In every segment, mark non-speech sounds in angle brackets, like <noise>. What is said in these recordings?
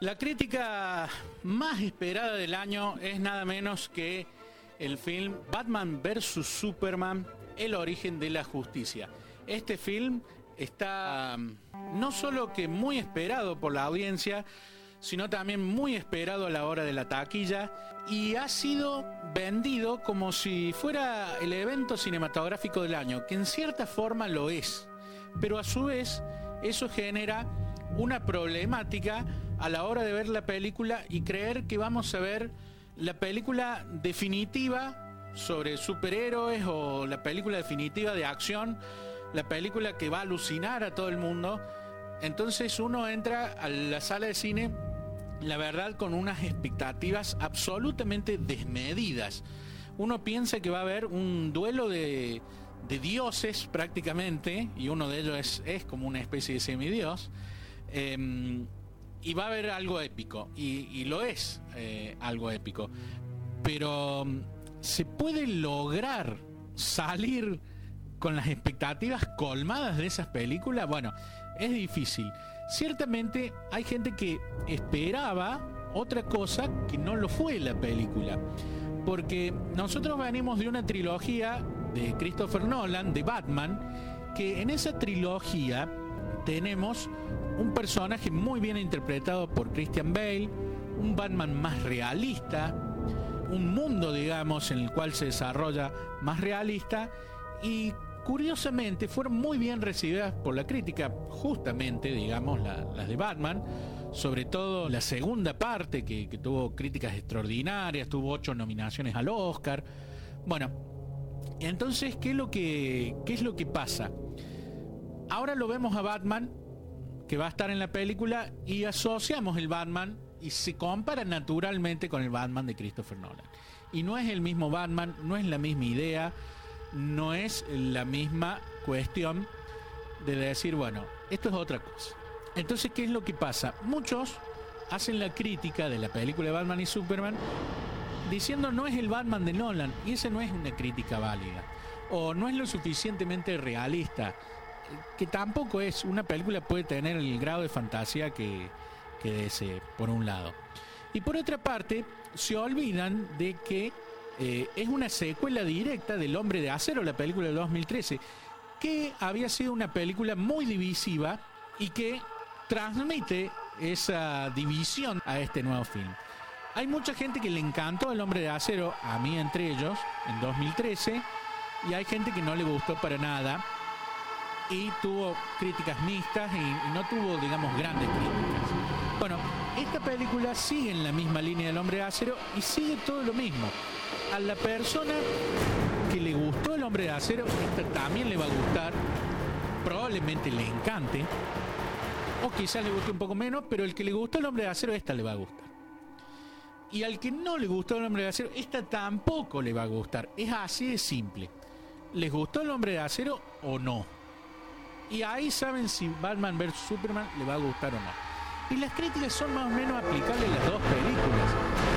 La crítica más esperada del año es nada menos que el film Batman vs. Superman, El origen de la justicia. Este film está um, no solo que muy esperado por la audiencia, sino también muy esperado a la hora de la taquilla y ha sido vendido como si fuera el evento cinematográfico del año, que en cierta forma lo es, pero a su vez eso genera una problemática a la hora de ver la película y creer que vamos a ver la película definitiva sobre superhéroes o la película definitiva de acción, la película que va a alucinar a todo el mundo. Entonces uno entra a la sala de cine la verdad con unas expectativas absolutamente desmedidas. Uno piensa que va a haber un duelo de, dioses prácticamente, y uno de ellos es, como una especie de semidios, em, y va a haber algo épico, y, lo es eh, algo épico. Pero se puede lograr salir con las expectativas colmadas de esas películas, bueno, es difícil. Ciertamente hay gente que esperaba otra cosa que no lo fue la película. Porque nosotros venimos de una trilogía de Christopher Nolan, de Batman, que en esa trilogía tenemos un personaje muy bien interpretado por Christian Bale, un Batman más realista, un mundo, digamos, en el cual se desarrolla más realista y curiosamente fueron muy bien recibidas por la crítica, justamente, digamos, las de Batman, sobre todo la segunda parte que, tuvo críticas extraordinarias, tuvo ocho nominaciones al Oscar. Bueno, entonces, ¿qué es lo que, qué es lo que pasa? Ahora lo vemos a Batman, que va a estar en la película, y asociamos el Batman y se compara naturalmente con el Batman de Christopher Nolan. Y no es el mismo Batman, no es la misma idea no es la misma cuestión de decir, bueno, esto es otra cosa. Entonces, ¿qué es lo que pasa? Muchos hacen la crítica de la película de Batman y Superman diciendo no es el Batman de Nolan y esa no es una crítica válida o no es lo suficientemente realista que tampoco es una película puede tener el grado de fantasía que, desee por un lado y por otra parte se olvidan de que eh, es una secuela directa del Hombre de Acero, la película de 2013, que había sido una película muy divisiva y que transmite esa división a este nuevo film. Hay mucha gente que le encantó El Hombre de Acero, a mí entre ellos, en 2013, y hay gente que no le gustó para nada y tuvo críticas mixtas y, no tuvo, digamos, grandes críticas. Bueno, esta película sigue en la misma línea del Hombre de Acero y sigue todo lo mismo a la persona que le gustó el hombre de acero, también le va a gustar, probablemente le encante, o quizás le guste un poco menos, pero el que le gustó el hombre de acero, esta le va a gustar. Y al que no le gustó el hombre de acero, esta tampoco le va a gustar. Es así de simple. ¿Les gustó el hombre de acero o no? Y ahí saben si Batman vs. Superman le va a gustar o no. Y las críticas son más o menos aplicables a las dos películas.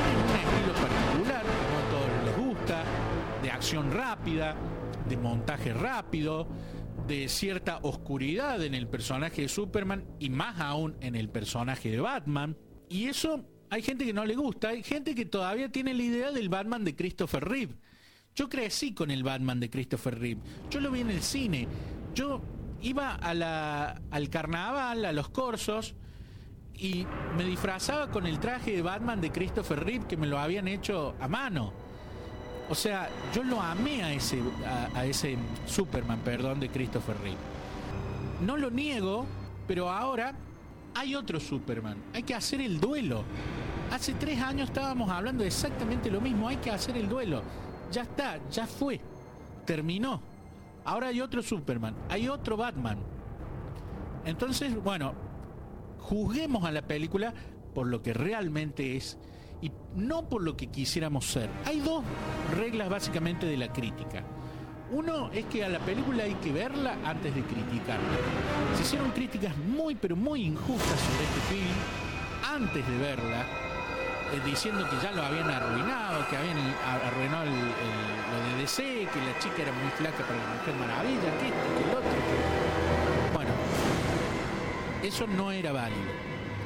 Tienen un estilo particular, de acción rápida, de montaje rápido, de cierta oscuridad en el personaje de Superman y más aún en el personaje de Batman. Y eso hay gente que no le gusta, hay gente que todavía tiene la idea del Batman de Christopher Reeve. Yo crecí con el Batman de Christopher Reeve. Yo lo vi en el cine. Yo iba al carnaval, a los corsos, y me disfrazaba con el traje de Batman de Christopher Reeve que me lo habían hecho a mano. O sea, yo lo amé a ese, a, ese Superman, perdón, de Christopher Reeve. No lo niego, pero ahora hay otro Superman. Hay que hacer el duelo. Hace tres años estábamos hablando exactamente lo mismo. Hay que hacer el duelo. Ya está, ya fue. Terminó. Ahora hay otro Superman. Hay otro Batman. Entonces, bueno, juzguemos a la película por lo que realmente es y no por lo que quisiéramos ser. Hay dos reglas básicamente de la crítica. Uno es que a la película hay que verla antes de criticarla. Se hicieron críticas muy pero muy injustas sobre este film antes de verla, diciendo que ya lo habían arruinado, que habían arruinado lo de DC, que la chica era muy flaca para la Mujer Maravilla, que esto, que el otro. Bueno, eso no era válido.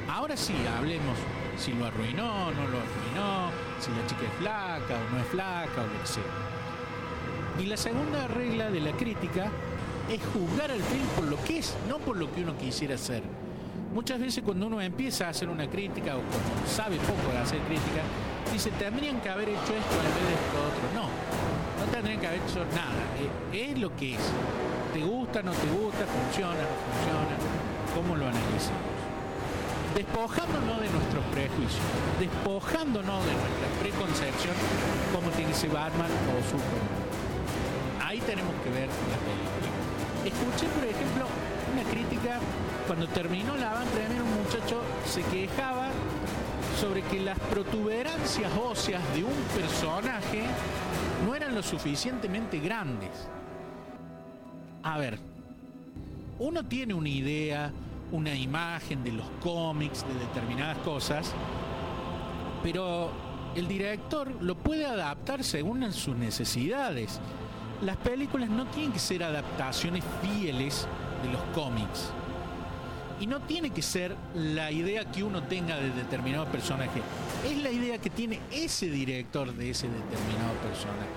Ahora sí, hablemos si lo arruinó, no lo arruinó, si la chica es flaca o no es flaca o lo que sea. Y la segunda regla de la crítica es juzgar al film por lo que es, no por lo que uno quisiera hacer. Muchas veces cuando uno empieza a hacer una crítica o cuando sabe poco de hacer crítica, dice, tendrían que haber hecho esto en vez de esto otro. No, no tendrían que haber hecho nada. Eh, es lo que es. ¿Te gusta, no te gusta? ¿Funciona, no funciona? ¿Cómo lo analizamos? Despojándonos de nuestros prejuicios, despojándonos de nuestra preconcepción, como tiene ese Batman o Superman. Ahí tenemos que ver la película. Escuché, por ejemplo, una crítica cuando terminó la banda premier un muchacho se quejaba sobre que las protuberancias óseas de un personaje no eran lo suficientemente grandes. A ver, uno tiene una idea, una imagen de los cómics, de determinadas cosas, pero el director lo puede adaptar según sus necesidades. Las películas no tienen que ser adaptaciones fieles de los cómics. Y no tiene que ser la idea que uno tenga de determinado personaje. Es la idea que tiene ese director de ese determinado personaje.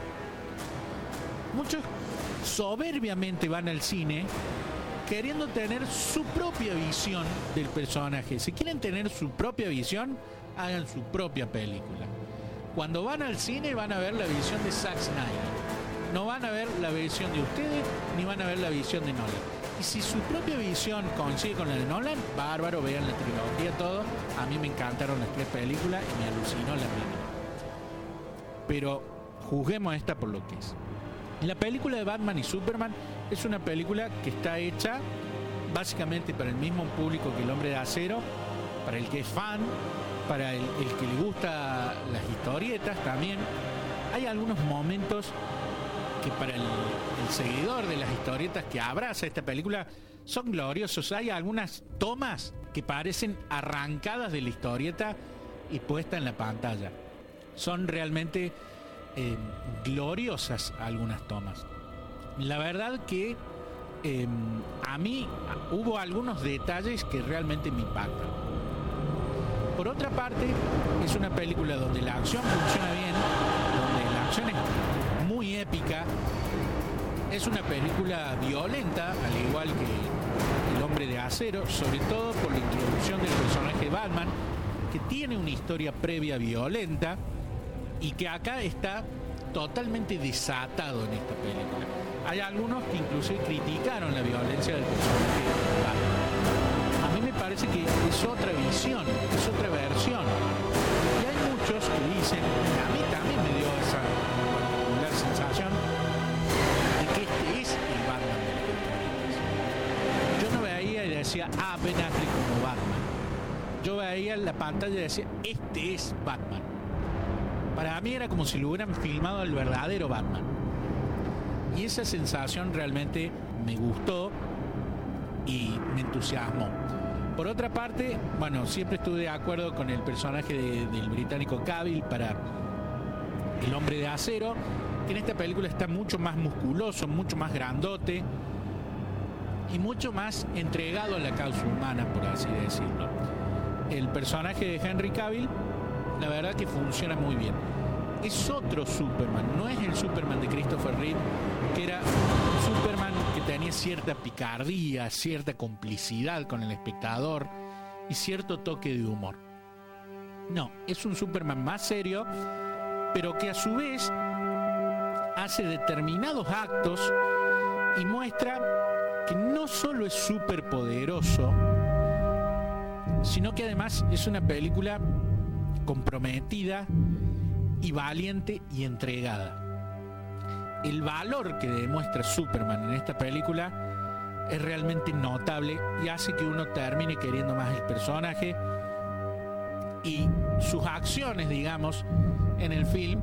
Muchos soberbiamente van al cine queriendo tener su propia visión del personaje. Si quieren tener su propia visión, hagan su propia película. Cuando van al cine van a ver la visión de Zack Snyder. No van a ver la visión de ustedes ni van a ver la visión de Nolan. Y si su propia visión coincide con la de Nolan, bárbaro, vean la trilogía, todo. A mí me encantaron las tres películas y me alucinó la primera. Pero juzguemos esta por lo que es. La película de Batman y Superman es una película que está hecha básicamente para el mismo público que El Hombre de Acero, para el que es fan, para el, el que le gusta las historietas también. Hay algunos momentos que para el, seguidor de las historietas que abraza esta película son gloriosos. Hay algunas tomas que parecen arrancadas de la historieta y puesta en la pantalla. Son realmente eh, gloriosas algunas tomas. La verdad que em, a mí hubo algunos detalles que realmente me impactan. Por otra parte, es una película donde la acción funciona bien, Es una película violenta, al igual que El hombre de acero, sobre todo por la introducción del personaje Batman, que tiene una historia previa violenta y que acá está totalmente desatado en esta película. Hay algunos que incluso criticaron la violencia del personaje Batman. A mí me parece que es otra visión, es otra versión. Y hay muchos que dicen, a mí Affleck como Batman. Yo veía la pantalla y decía, este es Batman. Para mí era como si lo hubieran filmado el verdadero Batman. Y esa sensación realmente me gustó y me entusiasmó. Por otra parte, bueno, siempre estuve de acuerdo con el personaje del británico Cavill para El hombre de acero, en esta película está mucho más musculoso, mucho más grandote y mucho más entregado a la causa humana, por así decirlo. El personaje de Henry Cavill, la verdad que funciona muy bien. Es otro Superman, no es el Superman de Christopher Reeve, que era un Superman que tenía cierta picardía, cierta complicidad con el espectador y cierto toque de humor. No, es un Superman más serio, pero que a su vez hace determinados actos y muestra no solo es súper poderoso, sino que además es una película comprometida y valiente y entregada. El valor que demuestra Superman en esta película es realmente notable y hace que uno termine queriendo más el personaje y sus acciones, digamos, en el film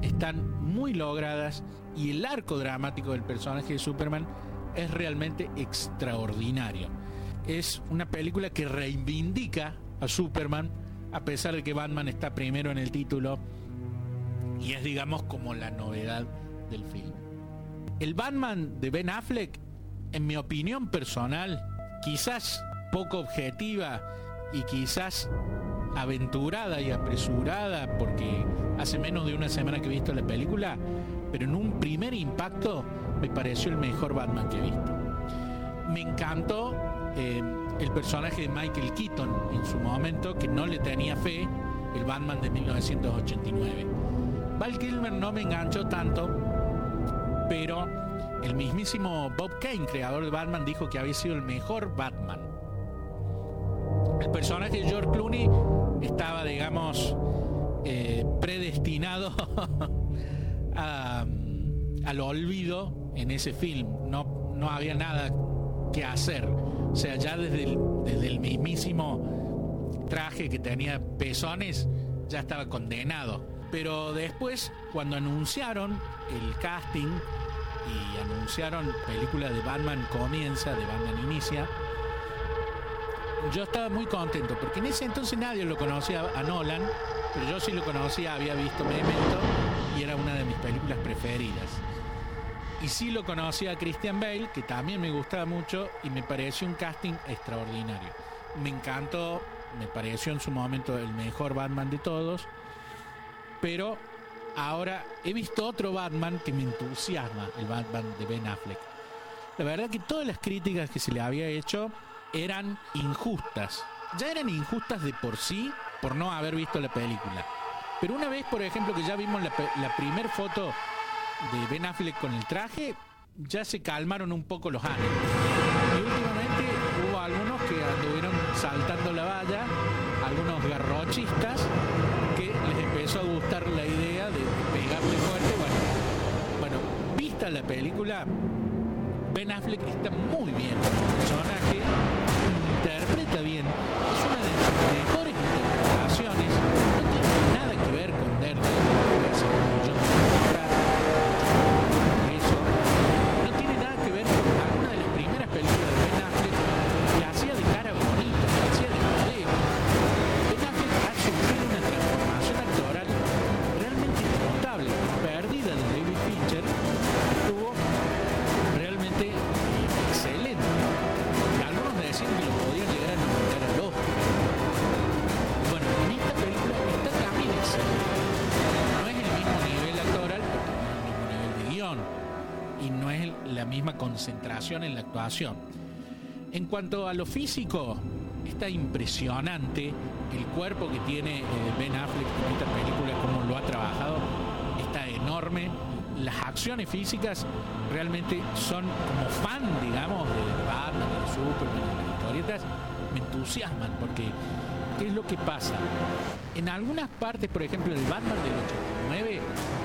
están muy logradas y el arco dramático del personaje de Superman es realmente extraordinario. Es una película que reivindica a Superman a pesar de que Batman está primero en el título y es digamos como la novedad del film. El Batman de Ben Affleck, en mi opinión personal, quizás poco objetiva y quizás aventurada y apresurada porque hace menos de una semana que he visto la película, pero en un primer impacto me pareció el mejor Batman que he visto. Me encantó eh, el personaje de Michael Keaton en su momento, que no le tenía fe, el Batman de 1989. Val Kilmer no me enganchó tanto, pero el mismísimo Bob Kane, creador de Batman, dijo que había sido el mejor Batman. El personaje de George Clooney estaba, digamos, eh, predestinado <laughs> al olvido en ese film. No, no había nada que hacer. O sea, ya desde el, desde el mismísimo traje que tenía pezones, ya estaba condenado. Pero después, cuando anunciaron el casting y anunciaron película de Batman comienza, de Batman inicia, yo estaba muy contento, porque en ese entonces nadie lo conocía a Nolan, pero yo sí lo conocía, había visto Memento era una de mis películas preferidas. Y sí lo conocía a Christian Bale, que también me gustaba mucho y me pareció un casting extraordinario. Me encantó, me pareció en su momento el mejor Batman de todos, pero ahora he visto otro Batman que me entusiasma, el Batman de Ben Affleck. La verdad que todas las críticas que se le había hecho eran injustas. Ya eran injustas de por sí por no haber visto la película. Pero una vez, por ejemplo, que ya vimos la, la primer foto de Ben Affleck con el traje, ya se calmaron un poco los ánimos. Y últimamente hubo algunos que anduvieron saltando la valla, algunos garrochistas, que les empezó a gustar la idea de pegarle fuerte. Bueno, vista la película, Ben Affleck está muy bien. El personaje interpreta bien. Es una de sus mejores concentración en la actuación. En cuanto a lo físico, está impresionante el cuerpo que tiene eh, Ben Affleck en esta película, cómo lo ha trabajado, está enorme. Las acciones físicas realmente son como fan, digamos, de Batman, de Superman, de las historietas, me entusiasman porque ¿qué es lo que pasa? En algunas partes, por ejemplo, el Batman del 89,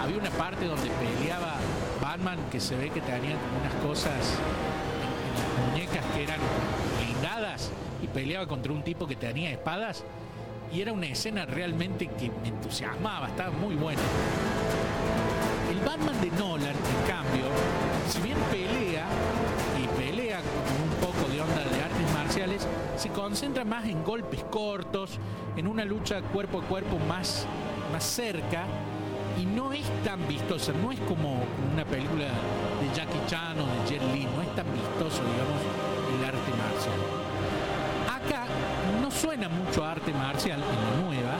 había una parte donde peleaba Batman que se ve que tenían unas cosas muñecas que eran blindadas y peleaba contra un tipo que tenía espadas y era una escena realmente que me entusiasmaba, estaba muy buena. El Batman de Nolan, en cambio, si bien pelea y pelea con un poco de onda de artes marciales, se concentra más en golpes cortos, en una lucha cuerpo a cuerpo más, más cerca y no es tan vistosa, no es como una película de Jackie Chan o de Jet Li, no es tan vistoso, digamos, el arte marcial. Acá no suena mucho a arte marcial en la nueva,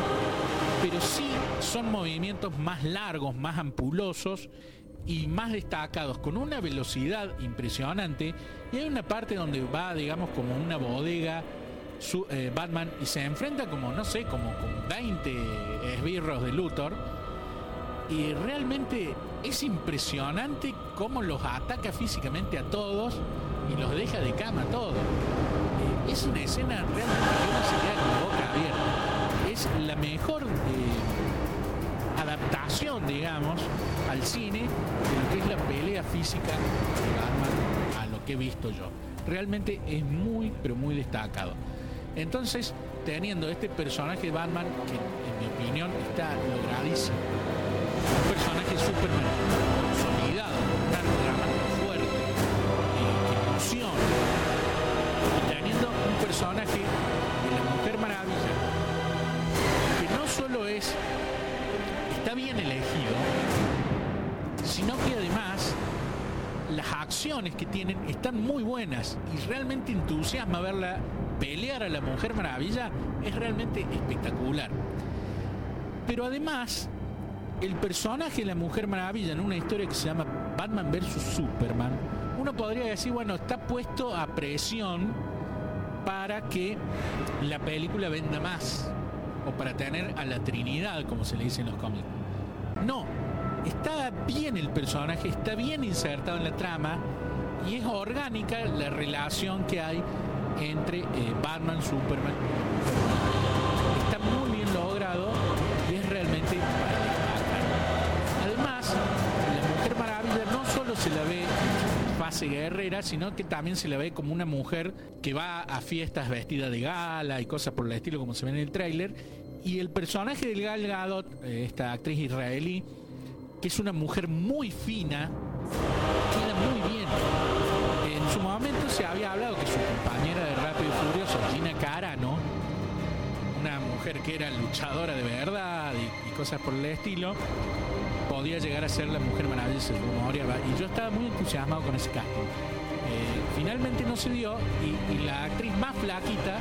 pero sí son movimientos más largos, más ampulosos y más destacados, con una velocidad impresionante. Y hay una parte donde va, digamos, como una bodega eh, Batman y se enfrenta como, no sé, como con 20 esbirros de Luthor. Y realmente es impresionante cómo los ataca físicamente a todos y los deja de cama a todos. Eh, es una escena realmente que uno se queda con la boca abierta. Es la mejor eh, adaptación, digamos, al cine de lo que es la pelea física de Batman a lo que he visto yo. Realmente es muy, pero muy destacado. Entonces, teniendo este personaje de Batman, que en mi opinión está logradísimo, un personaje súper consolidado, arco dramático fuerte, que emociona, y teniendo un personaje de la Mujer Maravilla, que no solo es, está bien elegido, sino que además las acciones que tienen están muy buenas y realmente entusiasma verla pelear a la Mujer Maravilla es realmente espectacular. Pero además, el personaje de la Mujer Maravilla en una historia que se llama Batman vs. Superman, uno podría decir, bueno, está puesto a presión para que la película venda más, o para tener a la Trinidad, como se le dice en los cómics. No, está bien el personaje, está bien insertado en la trama y es orgánica la relación que hay entre eh, Batman, Superman fase guerrera, sino que también se la ve como una mujer que va a fiestas vestida de gala y cosas por el estilo como se ve en el tráiler. Y el personaje del Gal Gadot, eh, esta actriz israelí, que es una mujer muy fina, queda muy bien. En su momento se había hablado que su compañera de Rápido y Furioso, Gina Carano, una mujer que era luchadora de verdad y, cosas por el estilo, podía llegar a ser la mujer maravillosa, y yo estaba muy entusiasmado con ese casting. Eh, finalmente no se dio y, la actriz más flaquita,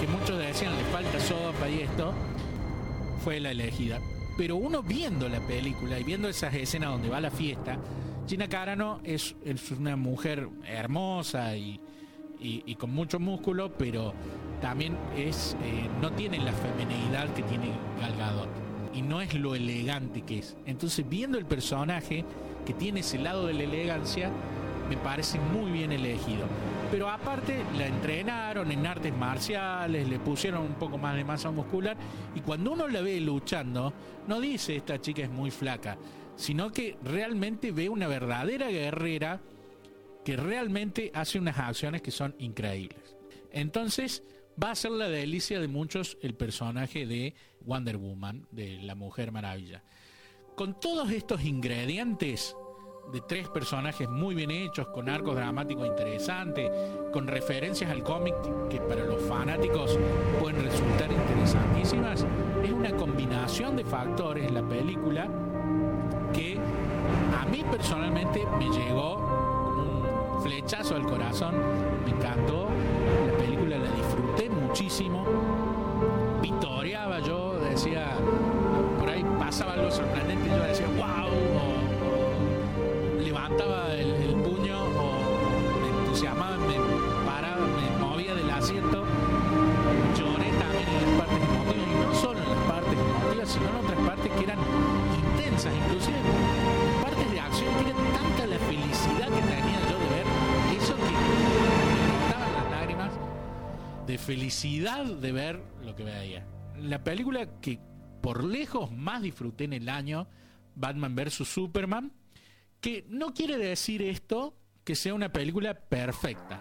que muchos decían le falta sopa y esto, fue la elegida. Pero uno viendo la película y viendo esas escenas donde va la fiesta, Gina Carano es, una mujer hermosa y, con mucho músculo, pero también es eh, no tiene la feminidad que tiene Gal Gadot y no es lo elegante que es. Entonces, viendo el personaje que tiene ese lado de la elegancia, me parece muy bien elegido. Pero aparte la entrenaron en artes marciales, le pusieron un poco más de masa muscular y cuando uno la ve luchando, no dice esta chica es muy flaca, sino que realmente ve una verdadera guerrera que realmente hace unas acciones que son increíbles. Entonces va a ser la delicia de muchos el personaje de Wonder Woman, de la Mujer Maravilla. Con todos estos ingredientes, de tres personajes muy bien hechos, con arcos dramáticos interesantes, con referencias al cómic que para los fanáticos pueden resultar interesantísimas, es una combinación de factores en la película que a mí personalmente me llegó un flechazo al corazón, me encantó, la película la muchísimo, victoriaba yo, decía, por ahí pasaba algo sorprendente, yo decía, wow, levantaba el, puño o me entusiasmaba, me paraba, me movía del asiento. Felicidad de ver lo que veía. La película que por lejos más disfruté en el año, Batman vs. Superman, que no quiere decir esto que sea una película perfecta,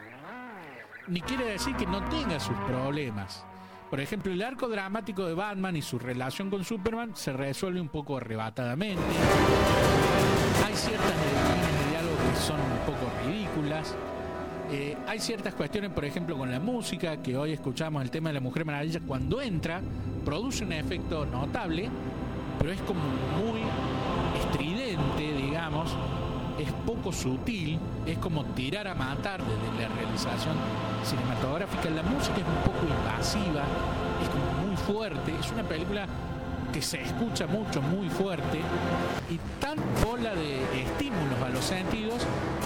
ni quiere decir que no tenga sus problemas. Por ejemplo, el arco dramático de Batman y su relación con Superman se resuelve un poco arrebatadamente. Hay ciertas líneas de diálogo que son un poco ridículas. Eh, hay ciertas cuestiones, por ejemplo, con la música, que hoy escuchamos el tema de la Mujer Maravilla, cuando entra, produce un efecto notable, pero es como muy estridente, digamos, es poco sutil, es como tirar a matar desde la realización cinematográfica. La música es un poco invasiva, es como muy fuerte, es una película que se escucha mucho, muy fuerte, y tan bola de estímulos a los sentidos,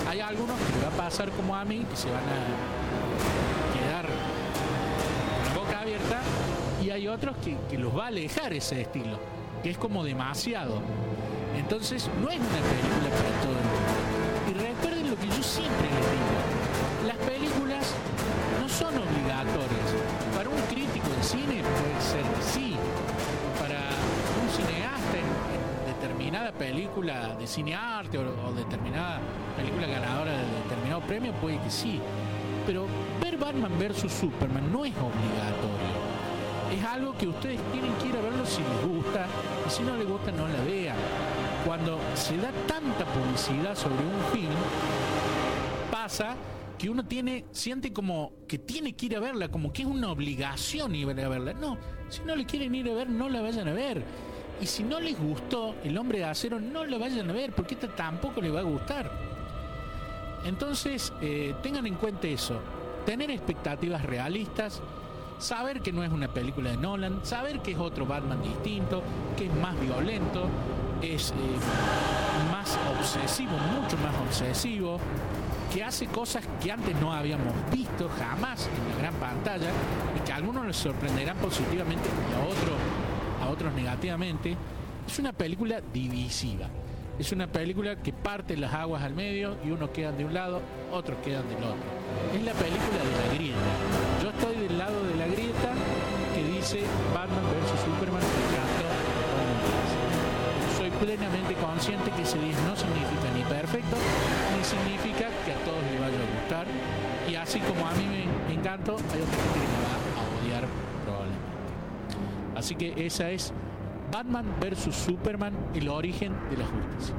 hay algunos que le va a pasar como a mí, que se van a quedar con la boca abierta, y hay otros que, que los va a alejar ese estilo, que es como demasiado. Entonces no es una película para todo el mundo. Y recuerden lo que yo siempre les digo. Las películas no son obligatorias. Para un crítico de cine puede ser sí. Determinada película de cinearte o, o determinada película ganadora de determinado premio puede que sí. Pero ver Batman vs. Superman no es obligatorio es algo que ustedes tienen que ir a verlo si les gusta y si no les gusta no la vean cuando se da tanta publicidad sobre un film, pasa que uno tiene, siente como que tiene que ir a verla, como que es una obligación ir a verla. No, si no le quieren ir a ver, no la vayan a ver. Y si no les gustó El hombre de acero, no la vayan a ver, porque esta tampoco les va a gustar. Entonces, eh, tengan en cuenta eso. tener expectativas realistas, saber que no es una película de Nolan, saber que es otro Batman distinto, que es más violento, es eh, más obsesivo, mucho más obsesivo, que hace cosas que antes no habíamos visto jamás en la gran pantalla y que a algunos les sorprenderán positivamente y a otros, otros negativamente. Es una película divisiva. Es una película que parte las aguas al medio y unos quedan de un lado, otros quedan del otro. Es la película de la grieta. Yo estoy del lado de la grieta que dice Batman vs Superman Soy plenamente consciente que ese 10 no significa ni perfecto, ni significa que a todos les vaya a gustar. Y así como a mí me encantó, hay gente que me Así que esa es Batman vs. Superman, el origen de la justicia.